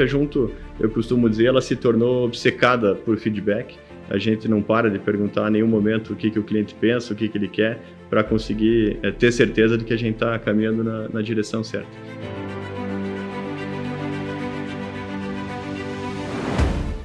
hoje a Junto, eu costumo dizer, ela se tornou obcecada por feedback. A gente não para de perguntar em nenhum momento o que, que o cliente pensa, o que, que ele quer, para conseguir é, ter certeza de que a gente está caminhando na, na direção certa.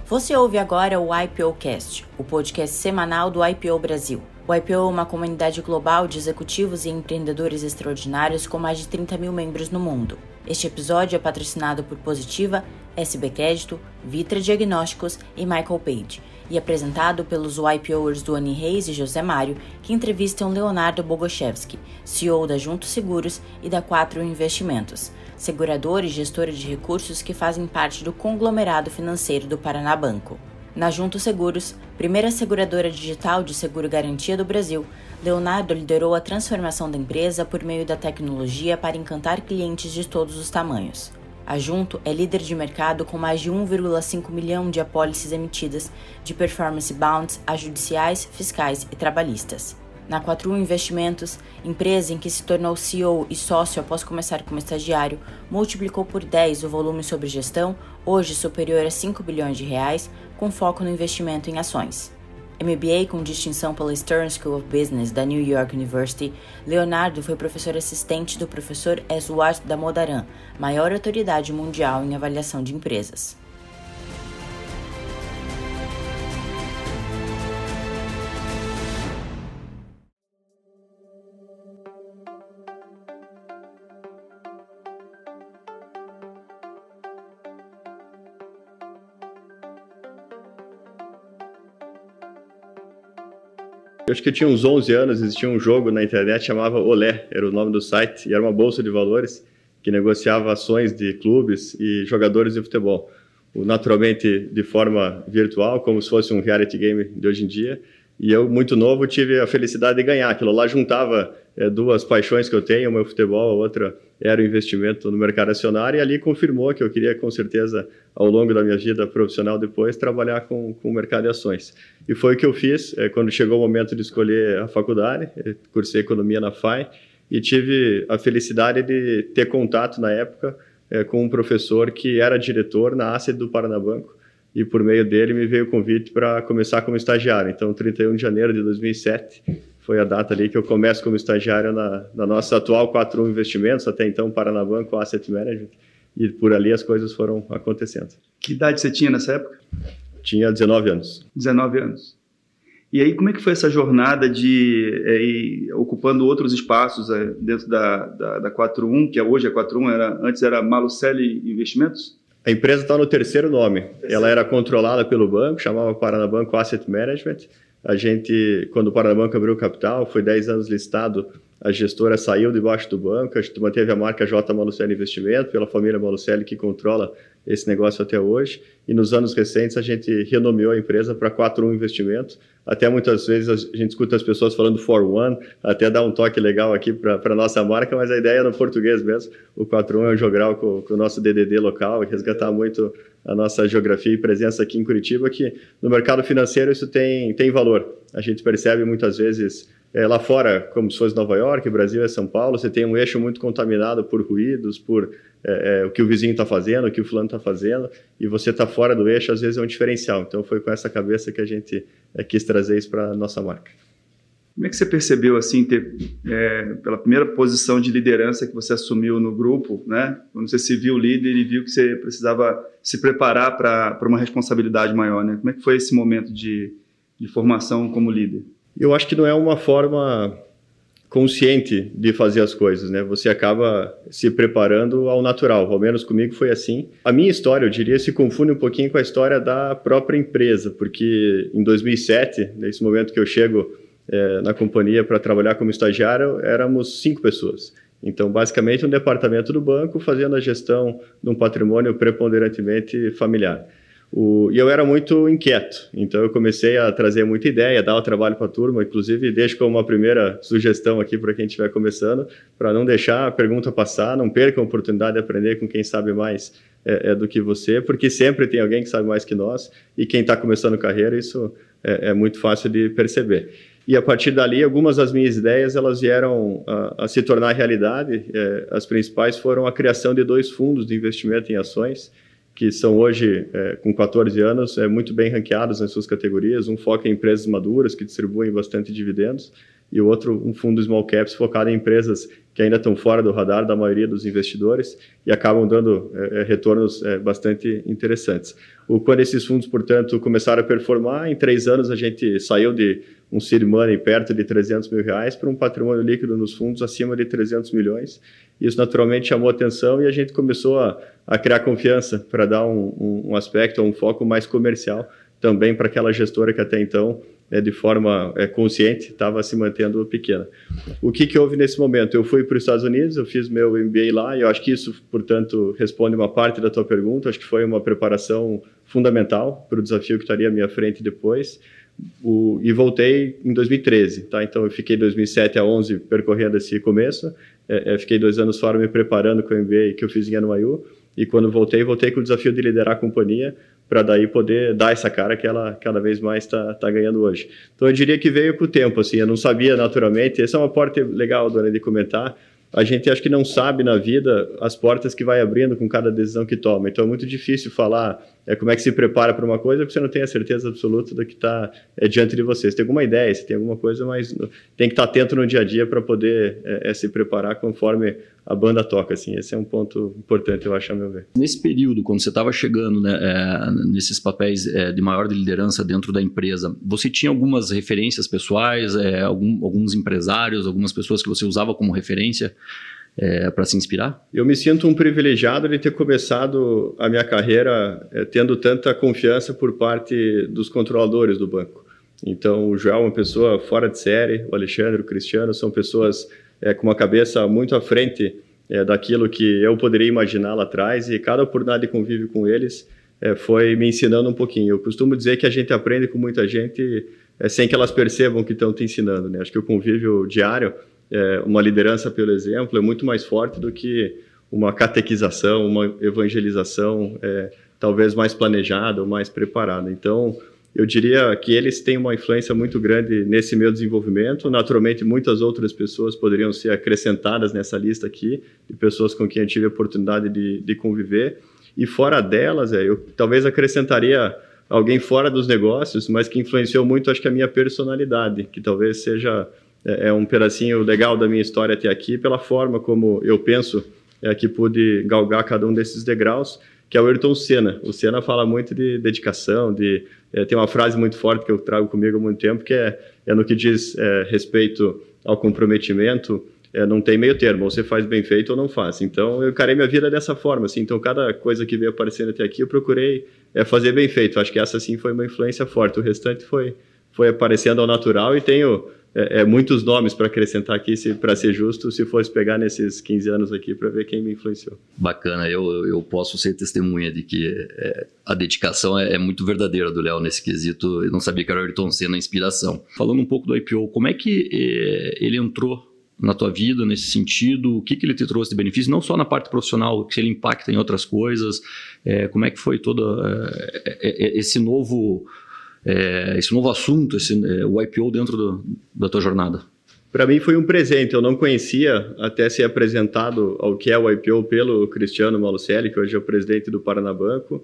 Você ouve agora o IPOcast, o podcast semanal do IPO Brasil. O IPO é uma comunidade global de executivos e empreendedores extraordinários com mais de 30 mil membros no mundo. Este episódio é patrocinado por Positiva, SB Crédito, Vitra Diagnósticos e Michael Page e apresentado pelos YPOers Duane Reis e José Mário, que entrevistam Leonardo Bogoshevski, CEO da Junto Seguros e da Quatro Investimentos, seguradora e gestora de recursos que fazem parte do conglomerado financeiro do Paraná Banco. Na Junto Seguros, primeira seguradora digital de seguro garantia do Brasil, Leonardo liderou a transformação da empresa por meio da tecnologia para encantar clientes de todos os tamanhos. A Junto é líder de mercado com mais de 1,5 milhão de apólices emitidas de performance bonds a judiciais, fiscais e trabalhistas. Na 41 Investimentos, empresa em que se tornou CEO e sócio após começar como estagiário, multiplicou por 10 o volume sobre gestão, hoje superior a 5 bilhões de reais, com foco no investimento em ações. MBA com distinção pela Stern School of Business da New York University, Leonardo foi professor assistente do professor Eswart Damodaran, maior autoridade mundial em avaliação de empresas. Acho que eu tinha uns 11 anos, existia um jogo na internet chamava Olé, era o nome do site, e era uma bolsa de valores que negociava ações de clubes e jogadores de futebol. Naturalmente de forma virtual, como se fosse um reality game de hoje em dia. E eu, muito novo, tive a felicidade de ganhar. Aquilo lá juntava é, duas paixões que eu tenho, uma é o futebol, a outra era o investimento no mercado acionário, e ali confirmou que eu queria, com certeza, ao longo da minha vida profissional depois, trabalhar com, com o mercado de ações. E foi o que eu fiz é, quando chegou o momento de escolher a faculdade, cursei economia na FAI, e tive a felicidade de ter contato na época é, com um professor que era diretor na Asset do Paranabanco, e por meio dele me veio o convite para começar como estagiário. Então, 31 de janeiro de 2007 foi a data ali que eu começo como estagiário na, na nossa atual 41 Investimentos, até então Paranabanco Asset Management, e por ali as coisas foram acontecendo. Que idade você tinha nessa época? Tinha 19 anos. 19 anos. E aí, como é que foi essa jornada de é, ir ocupando outros espaços é, dentro da, da, da 41, que hoje é 41, era, antes era Malucelli Investimentos? A empresa está no terceiro nome. Terceiro. Ela era controlada pelo banco, chamava Paranabanco Asset Management. A gente, quando o Paranabanco abriu capital, foi 10 anos listado, a gestora saiu debaixo do banco, a gente manteve a marca J. Malucelli Investimento, pela família Malucelli, que controla esse negócio até hoje. E nos anos recentes, a gente renomeou a empresa para 41 Investimentos, até muitas vezes a gente escuta as pessoas falando for one, até dá um toque legal aqui para a nossa marca, mas a ideia é no português mesmo. O 41 é um jogral com, com o nosso DDD local, resgatar muito a nossa geografia e presença aqui em Curitiba, que no mercado financeiro isso tem, tem valor. A gente percebe muitas vezes é, lá fora, como se fosse Nova York, Brasil é São Paulo, você tem um eixo muito contaminado por ruídos, por é, é, o que o vizinho está fazendo, o que o fulano está fazendo, e você está fora do eixo, às vezes é um diferencial. Então foi com essa cabeça que a gente é, quis trazer isso para a nossa marca. Como é que você percebeu, assim, ter, é, pela primeira posição de liderança que você assumiu no grupo, né? Quando você se viu líder e viu que você precisava se preparar para uma responsabilidade maior, né? Como é que foi esse momento de, de formação como líder? Eu acho que não é uma forma consciente de fazer as coisas, né? Você acaba se preparando ao natural. Ao menos comigo foi assim. A minha história, eu diria, se confunde um pouquinho com a história da própria empresa, porque em 2007, nesse momento que eu chego é, na companhia para trabalhar como estagiário, éramos cinco pessoas. Então, basicamente, um departamento do banco fazendo a gestão de um patrimônio preponderantemente familiar. O, e eu era muito inquieto, então eu comecei a trazer muita ideia, dar o trabalho para a turma, inclusive deixo como uma primeira sugestão aqui para quem estiver começando, para não deixar a pergunta passar, não perca a oportunidade de aprender com quem sabe mais é, é, do que você, porque sempre tem alguém que sabe mais que nós, e quem está começando carreira, isso é, é, muito fácil de perceber. E a partir dali, algumas das minhas ideias elas vieram a, a se tornar realidade. É, as principais foram a criação de dois fundos de investimento em ações, que são hoje, é, com 14 anos, é, muito bem ranqueados nas suas categorias. Um foca em empresas maduras, que distribuem bastante dividendos, e o outro, um fundo small caps focado em empresas que ainda estão fora do radar da maioria dos investidores e acabam dando é, é retornos é, bastante interessantes. O, quando esses fundos, portanto, começaram a performar, em três anos a gente saiu de um seed money perto de 300 mil reais para um patrimônio líquido nos fundos acima de 300 milhões. Isso naturalmente chamou atenção e a gente começou a, a criar confiança para dar um, um, aspecto, um foco mais comercial também para aquela gestora que até então é, de forma é, consciente, estava se mantendo pequena. O que, que houve nesse momento? Eu fui para os Estados Unidos, eu fiz meu MBA lá, e eu acho que isso, portanto, responde uma parte da tua pergunta. Acho que foi uma preparação fundamental para o desafio que estaria à minha frente depois. O, e voltei em 2013, tá? Então eu fiquei 2007 a 11 percorrendo esse começo, é, fiquei dois anos fora me preparando com o MBA que eu fiz em NYU, e quando voltei, voltei com o desafio de liderar a companhia, para daí poder dar essa cara que ela cada vez mais está tá ganhando hoje. Então eu diria que veio com o tempo, assim, eu não sabia naturalmente, essa é uma porta legal, dona, de comentar, a gente acho que não sabe na vida as portas que vai abrindo com cada decisão que toma. Então é muito difícil falar é, como é que se prepara para uma coisa porque você não tem a certeza absoluta do que está é, diante de você. Você tem alguma ideia, você tem alguma coisa, mas tem que estar tá atento no dia a dia para poder é, é, se preparar conforme a banda toca. Assim. Esse é um ponto importante, eu acho, a meu ver. Nesse período, quando você estava chegando né, é, nesses papéis é, de maior liderança dentro da empresa, você tinha algumas referências pessoais, algum, alguns empresários, algumas pessoas que você usava como referência? É, para se inspirar? Eu me sinto um privilegiado de ter começado a minha carreira é, tendo tanta confiança por parte dos controladores do banco. Então, o João é uma pessoa fora de série, o Alexandre, o Cristiano são pessoas é, com uma cabeça muito à frente é, daquilo que eu poderia imaginar lá atrás e cada oportunidade de convívio com eles é, foi me ensinando um pouquinho. Eu costumo dizer que a gente aprende com muita gente é, sem que elas percebam que estão te ensinando. Né? Acho que o convívio diário é, uma liderança pelo exemplo é muito mais forte do que uma catequização, uma evangelização é, talvez mais planejada ou mais preparada. Então, eu diria que eles têm uma influência muito grande nesse meu desenvolvimento. Naturalmente, muitas outras pessoas poderiam ser acrescentadas nessa lista aqui, de pessoas com quem eu tive a oportunidade de, de conviver. E fora delas, é, eu talvez acrescentaria alguém fora dos negócios, mas que influenciou muito, acho que a minha personalidade, que talvez seja é, é, um pedacinho legal da minha história até aqui, pela forma como eu penso é, que pude galgar cada um desses degraus, que é o Ayrton Senna. O Senna fala muito de dedicação, de é, tem uma frase muito forte que eu trago comigo há muito tempo, que é, é no que diz é, respeito ao comprometimento, é, não tem meio termo, ou você faz bem feito ou não faz. Então, eu encarei minha vida dessa forma, assim, então cada coisa que veio aparecendo até aqui, eu procurei é, fazer bem feito. Acho que essa, sim, foi uma influência forte. O restante foi, foi aparecendo ao natural e tenho é, é, muitos nomes para acrescentar aqui, para ser justo, se fosse pegar nesses 15 anos aqui para ver quem me influenciou. Bacana, eu, eu posso ser testemunha de que é, a dedicação é, é, muito verdadeira do Léo nesse quesito. Eu não sabia que era o Ayrton Senna a inspiração. Falando um pouco do IPO, como é que é, ele entrou na tua vida nesse sentido? O que, que ele te trouxe de benefício? Não só na parte profissional, que ele impacta em outras coisas. É, como é que foi todo é, esse novo é, esse novo assunto, esse, é, o IPO dentro do, da tua jornada? Para mim foi um presente. Eu não conhecia até ser apresentado ao que é o IPO pelo Cristiano Malucelli, que hoje é o presidente do Paranabanco.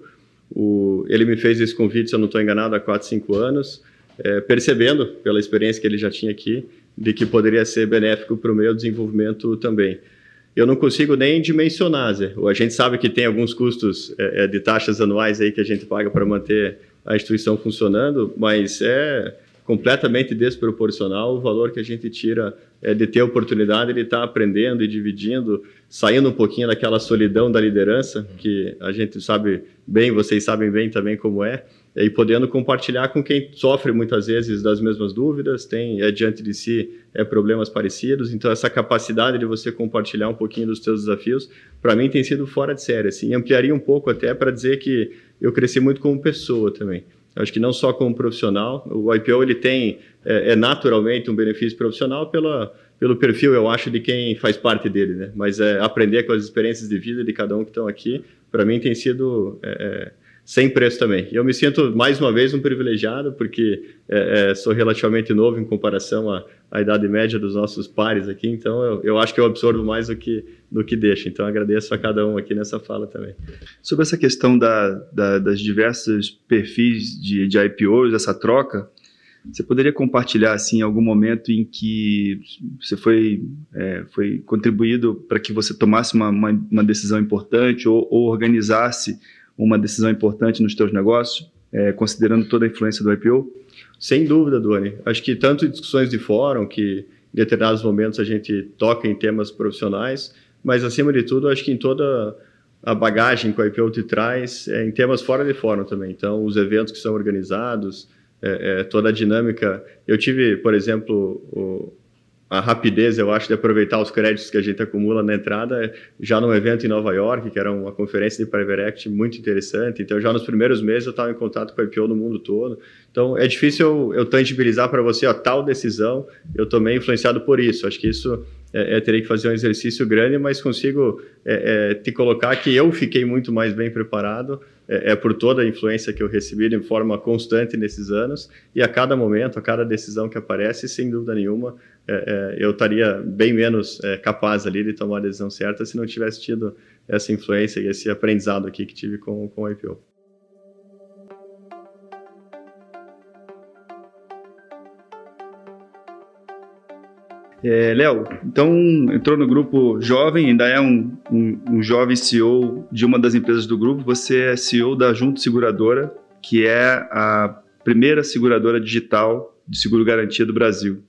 O, ele me fez esse convite, se eu não estou enganado, há 4, 5 anos, é, percebendo, pela experiência que ele já tinha aqui, de que poderia ser benéfico para o meu desenvolvimento também. Eu não consigo nem dimensionar, Zé. A gente sabe que tem alguns custos é, é de taxas anuais aí que a gente paga para manter a instituição funcionando, mas é completamente desproporcional o valor que a gente tira é, de ter a oportunidade de estar tá aprendendo e dividindo, saindo um pouquinho daquela solidão da liderança, que a gente sabe bem, vocês sabem bem também como é, e podendo compartilhar com quem sofre muitas vezes das mesmas dúvidas, tem é, diante de si é, problemas parecidos. Então, essa capacidade de você compartilhar um pouquinho dos seus desafios, para mim tem sido fora de série. Assim, ampliaria um pouco até para dizer que eu cresci muito como pessoa também. Acho que não só como profissional, o IPO ele tem é, é, naturalmente um benefício profissional pela, pelo perfil, eu acho, de quem faz parte dele, né? Mas é, aprender com as experiências de vida de cada um que estão aqui, para mim tem sido é, é sem preço também. Eu me sinto, mais uma vez, um privilegiado, porque é, é, sou relativamente novo em comparação a, a idade média dos nossos pares aqui, então eu, eu acho que eu absorvo mais do que, do que deixo. Então agradeço a cada um aqui nessa fala também. Sobre essa questão da, da, das diversos perfis de, de IPOs, essa troca, você poderia compartilhar assim algum momento em que você foi, é, foi contribuído para que você tomasse uma, uma, uma decisão importante ou, ou, organizasse uma decisão importante nos seus negócios, é, considerando toda a influência do IPO? Sem dúvida, Duane. Acho que tanto em discussões de fórum, que em determinados momentos a gente toca em temas profissionais, mas acima de tudo, acho que em toda a bagagem que o IPO te traz, é, em temas fora de fórum também. Então, os eventos que são organizados, é, é, toda a dinâmica. Eu tive, por exemplo, o, a rapidez, eu acho, de aproveitar os créditos que a gente acumula na entrada, já num evento em Nova York, que era uma conferência de Private Equity muito interessante. Então, já nos primeiros meses eu estava em contato com a IPO no mundo todo. Então, é difícil eu, eu tangibilizar para você, a tal decisão, eu tomei influenciado por isso. Acho que isso é, é, teria que fazer um exercício grande, mas consigo é, é, te colocar que eu fiquei muito mais bem preparado é, é, por toda a influência que eu recebi de forma constante nesses anos e a cada momento, a cada decisão que aparece, sem dúvida nenhuma, é, eu estaria bem menos capaz ali de tomar a decisão certa se não tivesse tido essa influência e esse aprendizado aqui que tive com, com o IPO. É, Léo, então entrou no grupo jovem, ainda é um, um, um, jovem CEO de uma das empresas do grupo. Você é CEO da Junto Seguradora, que é a primeira seguradora digital de seguro garantia do Brasil.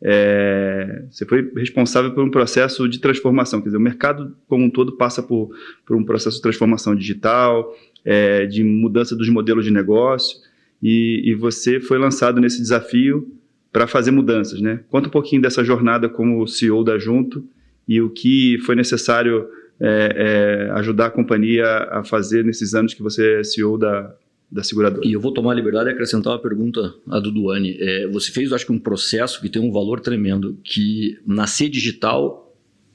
É, você foi responsável por um processo de transformação, quer dizer, o mercado como um todo passa por, por um processo de transformação digital, é, de mudança dos modelos de negócio, e, e você foi lançado nesse desafio para fazer mudanças, né? Conta um pouquinho dessa jornada como CEO da Junto e o que foi necessário é, é, ajudar a companhia a fazer nesses anos que você é CEO da, da seguradora. E eu vou tomar a liberdade de acrescentar uma pergunta a do Duane. É, você fez, acho que, um processo que tem um valor tremendo, que nascer digital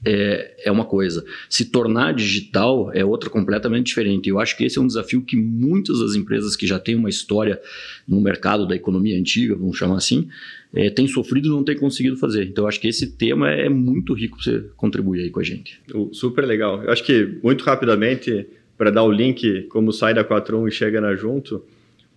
é, é uma coisa. Se tornar digital é outra completamente diferente. Eu acho que esse é um desafio que muitas das empresas que já têm uma história no mercado da economia antiga, vamos chamar assim, é, têm sofrido e não têm conseguido fazer. Então, eu acho que esse tema é muito rico para você contribuir aí com a gente. Super legal. Eu acho que, muito rapidamente, para dar o link como sai da 41 e chega na Junto,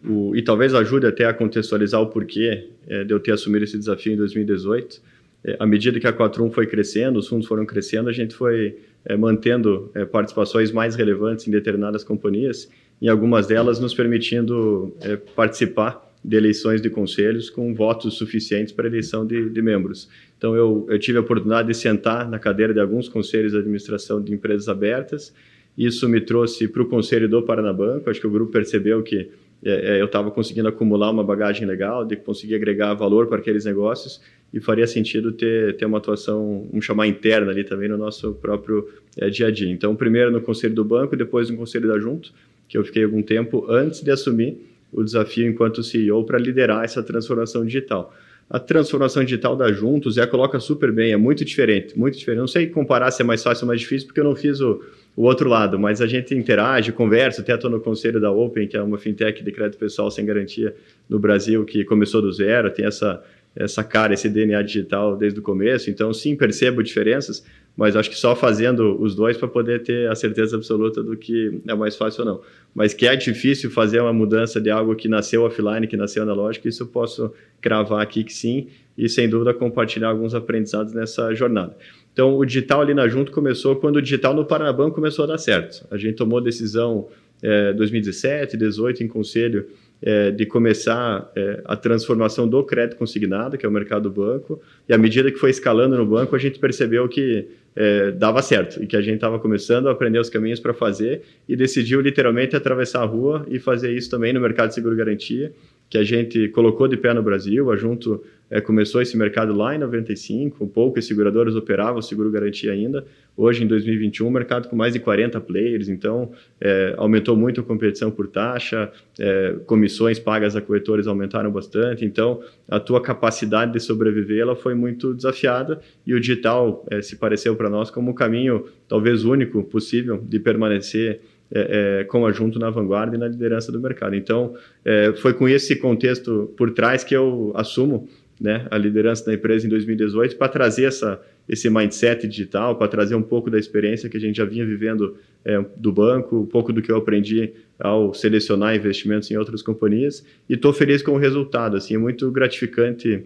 o, e talvez ajude até a contextualizar o porquê é, de eu ter assumido esse desafio em 2018 é, à medida que a 41 foi crescendo, os fundos foram crescendo, a gente foi é, mantendo é, participações mais relevantes em determinadas companhias, em algumas delas nos permitindo é, participar de eleições de conselhos com votos suficientes para eleição de, de membros. Então, eu, eu, tive a oportunidade de sentar na cadeira de alguns conselhos de administração de empresas abertas. Isso me trouxe para o conselho do Paranabanco. Acho que o grupo percebeu que é, é, eu estava conseguindo acumular uma bagagem legal, de conseguir agregar valor para aqueles negócios e faria sentido ter, ter uma atuação, vamos chamar interna ali também no nosso próprio é, dia a dia. Então, primeiro no conselho do banco, depois no conselho da Junto, que eu fiquei algum tempo antes de assumir o desafio enquanto CEO para liderar essa transformação digital. A transformação digital da Juntos, Zé coloca super bem, é muito diferente, muito diferente. Não sei comparar se é mais fácil ou mais difícil, porque eu não fiz o, o outro lado, mas a gente interage, conversa, até estou no conselho da Open, que é uma fintech de crédito pessoal sem garantia no Brasil, que começou do zero, tem essa essa cara, esse DNA digital desde o começo. Então, sim, percebo diferenças, mas acho que só fazendo os dois para poder ter a certeza absoluta do que é mais fácil ou não. Mas que é difícil fazer uma mudança de algo que nasceu offline, que nasceu analógico, isso eu posso cravar aqui que sim, e sem dúvida compartilhar alguns aprendizados nessa jornada. Então, o digital ali na Junto começou quando o digital no Paranabanco começou a dar certo. A gente tomou decisão é, 2017, 2018 em conselho é, de começar é, a transformação do crédito consignado, que é o mercado do banco, e à medida que foi escalando no banco, a gente percebeu que é, dava certo e que a gente estava começando a aprender os caminhos para fazer e decidiu literalmente atravessar a rua e fazer isso também no mercado de seguro garantia, que a gente colocou de pé no Brasil, a Junto é, começou esse mercado lá em 95, um poucas seguradoras operavam o seguro garantia ainda. Hoje, em 2021, um mercado com mais de 40 players, então é, aumentou muito a competição por taxa, é, comissões pagas a corretores aumentaram bastante, então a tua capacidade de sobreviver ela foi muito desafiada e o digital se pareceu para nós como o caminho talvez único possível de permanecer é, é, como junto na vanguarda e na liderança do mercado. Então, é, foi com esse contexto por trás que eu assumo né, a liderança da empresa em 2018 para trazer essa, esse mindset digital, para trazer um pouco da experiência que a gente já vinha vivendo é, do banco, um pouco do que eu aprendi ao selecionar investimentos em outras companhias e estou feliz com o resultado. Assim, é muito gratificante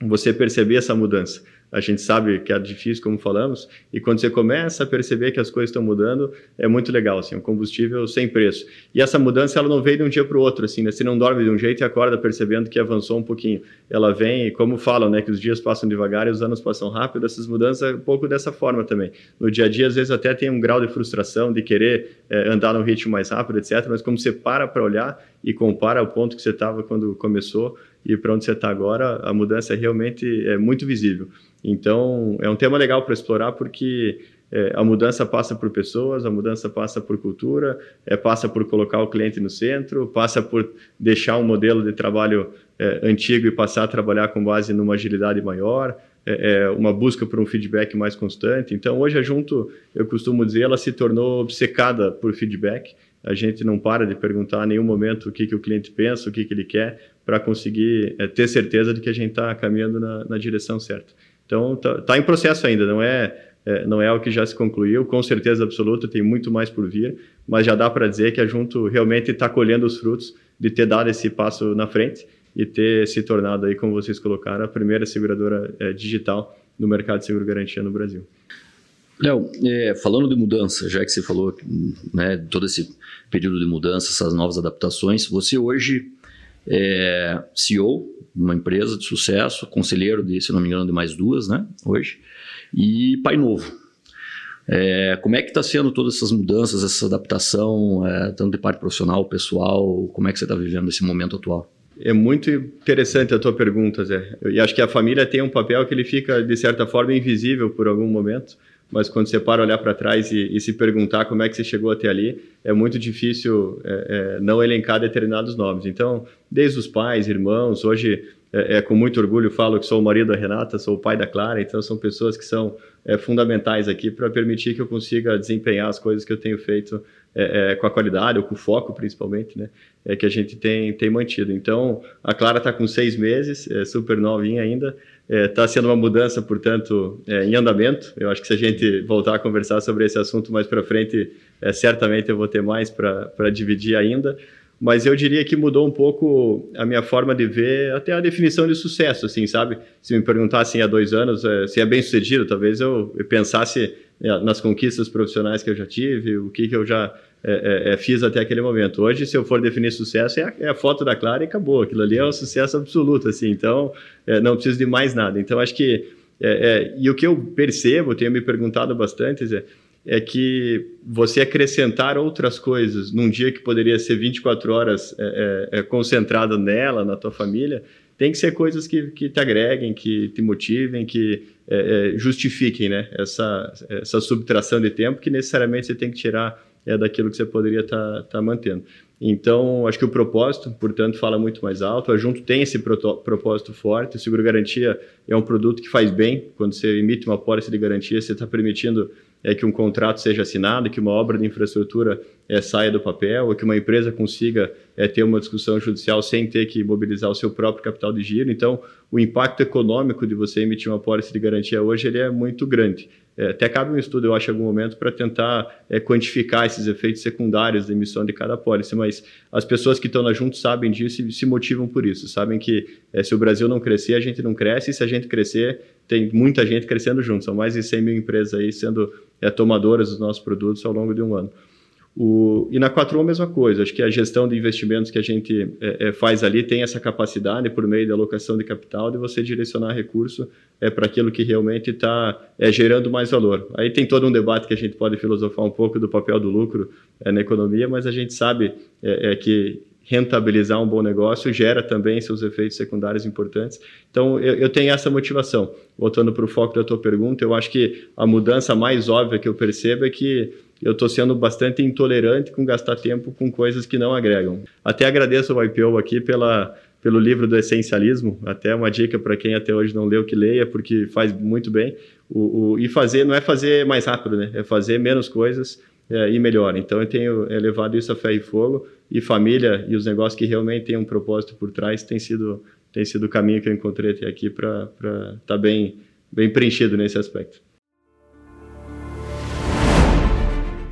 você perceber essa mudança a gente sabe que é difícil, como falamos, e quando você começa a perceber que as coisas estão mudando, é muito legal, assim, um combustível sem preço. E essa mudança, ela não veio de um dia para o outro, assim, né? Você não dorme de um jeito e acorda percebendo que avançou um pouquinho. Ela vem, como falam, né, que os dias passam devagar e os anos passam rápido, essas mudanças um pouco dessa forma também. No dia a dia, às vezes até tem um grau de frustração, de querer é, andar num ritmo mais rápido, etc., mas como você para para olhar e compara o ponto que você estava quando começou e para onde você está agora, a mudança é realmente é muito visível. Então, é um tema legal para explorar porque é, a mudança passa por pessoas, a mudança passa por cultura, é, passa por colocar o cliente no centro, passa por deixar um modelo de trabalho é, antigo e passar a trabalhar com base numa agilidade maior, é, é uma busca por um feedback mais constante. Então, hoje a Junto, eu costumo dizer, ela se tornou obcecada por feedback. A gente não para de perguntar em nenhum momento o que, que o cliente pensa, o que, que ele quer, para conseguir é, ter certeza de que a gente está caminhando na, na direção certa. Então, está tá em processo ainda, não é, é, não é algo que já se concluiu, com certeza absoluta, tem muito mais por vir, mas já dá para dizer que a Junto realmente está colhendo os frutos de ter dado esse passo na frente e ter se tornado, aí, como vocês colocaram, a primeira seguradora é, digital no mercado de seguro garantia no Brasil. Léo, é, falando de mudança, já que você falou né, todo esse período de mudança, essas novas adaptações, você hoje é CEO de uma empresa de sucesso, conselheiro de, se não me engano, de mais duas, né, hoje, e pai novo. É, como é que está sendo todas essas mudanças, essa adaptação, é, tanto de parte profissional, pessoal, como é que você está vivendo esse momento atual? É muito interessante a tua pergunta, Zé. E acho que a família tem um papel que ele fica, de certa forma, invisível por algum momento mas quando você para olhar para trás e, e, se perguntar como é que você chegou até ali, é muito difícil é, é, não elencar determinados nomes. Então, desde os pais, irmãos, hoje é, é, com muito orgulho falo que sou o marido da Renata, sou o pai da Clara, então são pessoas que são é, fundamentais aqui para permitir que eu consiga desempenhar as coisas que eu tenho feito é, com a qualidade, ou com foco principalmente, né? Que a gente tem, tem mantido. Então, a Clara está com seis meses, é super novinha ainda, está é, sendo uma mudança, portanto, é, em andamento. Eu acho que se a gente voltar a conversar sobre esse assunto mais para frente, é, certamente eu vou ter mais para dividir ainda. Mas eu diria que mudou um pouco a minha forma de ver até a definição de sucesso, assim, sabe? Se me perguntassem há dois anos é, se é bem sucedido, talvez eu, eu pensasse é, nas conquistas profissionais que eu já tive, o que, que eu já é, é, é, fiz até aquele momento. Hoje, se eu for definir sucesso, é a, é a, foto da Clara e acabou. Aquilo ali é um sucesso absoluto, assim. Então, é, não preciso de mais nada. Então, acho que e o que eu percebo, tenho me perguntado bastante, Zé, é que você acrescentar outras coisas num dia que poderia ser 24 horas é, é, concentrado nela, na tua família, tem que ser coisas que, que te agreguem, que te motivem, que é, é, justifiquem né? essa, essa subtração de tempo que necessariamente você tem que tirar é, daquilo que você poderia estar tá, tá mantendo. Então, acho que o propósito, portanto, fala muito mais alto. A Junto tem esse propósito forte. O seguro garantia é um produto que faz bem. Quando você emite uma pólice de garantia, você está permitindo é que um contrato seja assinado, que uma obra de infraestrutura é, saia do papel, ou que uma empresa consiga é, ter uma discussão judicial sem ter que mobilizar o seu próprio capital de giro. Então, o impacto econômico de você emitir uma pólice de garantia hoje ele é muito grande. É, até cabe um estudo, eu acho, em algum momento, para tentar é, quantificar esses efeitos secundários da emissão de cada pólice, mas as pessoas que estão na Junto sabem disso e se motivam por isso, sabem que é, se o Brasil não crescer, a gente não cresce, e se a gente crescer, tem muita gente crescendo junto, são mais de 100 mil empresas aí sendo é, tomadoras dos nossos produtos ao longo de um ano. O, e na 4 a mesma coisa, acho que a gestão de investimentos que a gente é, é, faz ali tem essa capacidade, por meio da alocação de capital, de você direcionar recurso é, para aquilo que realmente está é, gerando mais valor. Aí tem todo um debate que a gente pode filosofar um pouco do papel do lucro é, na economia, mas a gente sabe é, é, que rentabilizar um bom negócio gera também seus efeitos secundários importantes. Então, eu, eu tenho essa motivação. Voltando para o foco da tua pergunta, eu acho que a mudança mais óbvia que eu percebo é que eu estou sendo bastante intolerante com gastar tempo com coisas que não agregam. Até agradeço ao IPO aqui pela, pelo livro do essencialismo, até uma dica para quem até hoje não leu que leia, porque faz muito bem. O, o, e fazer não é fazer mais rápido, né? É fazer menos coisas é, e melhor. Então eu tenho é, levado isso a fé e fogo e família e os negócios que realmente têm um propósito por trás tem sido tem sido o caminho que eu encontrei até aqui para estar tá bem, bem preenchido nesse aspecto.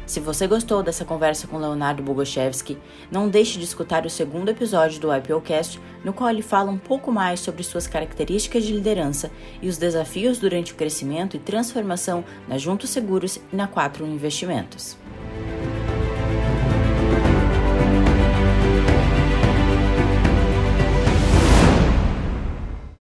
Se você gostou dessa conversa com Leonardo Bogoshevski, não deixe de escutar o segundo episódio do IPOcast, no qual ele fala um pouco mais sobre suas características de liderança e os desafios durante o crescimento e transformação na Juntos Seguros e na Quatro Investimentos.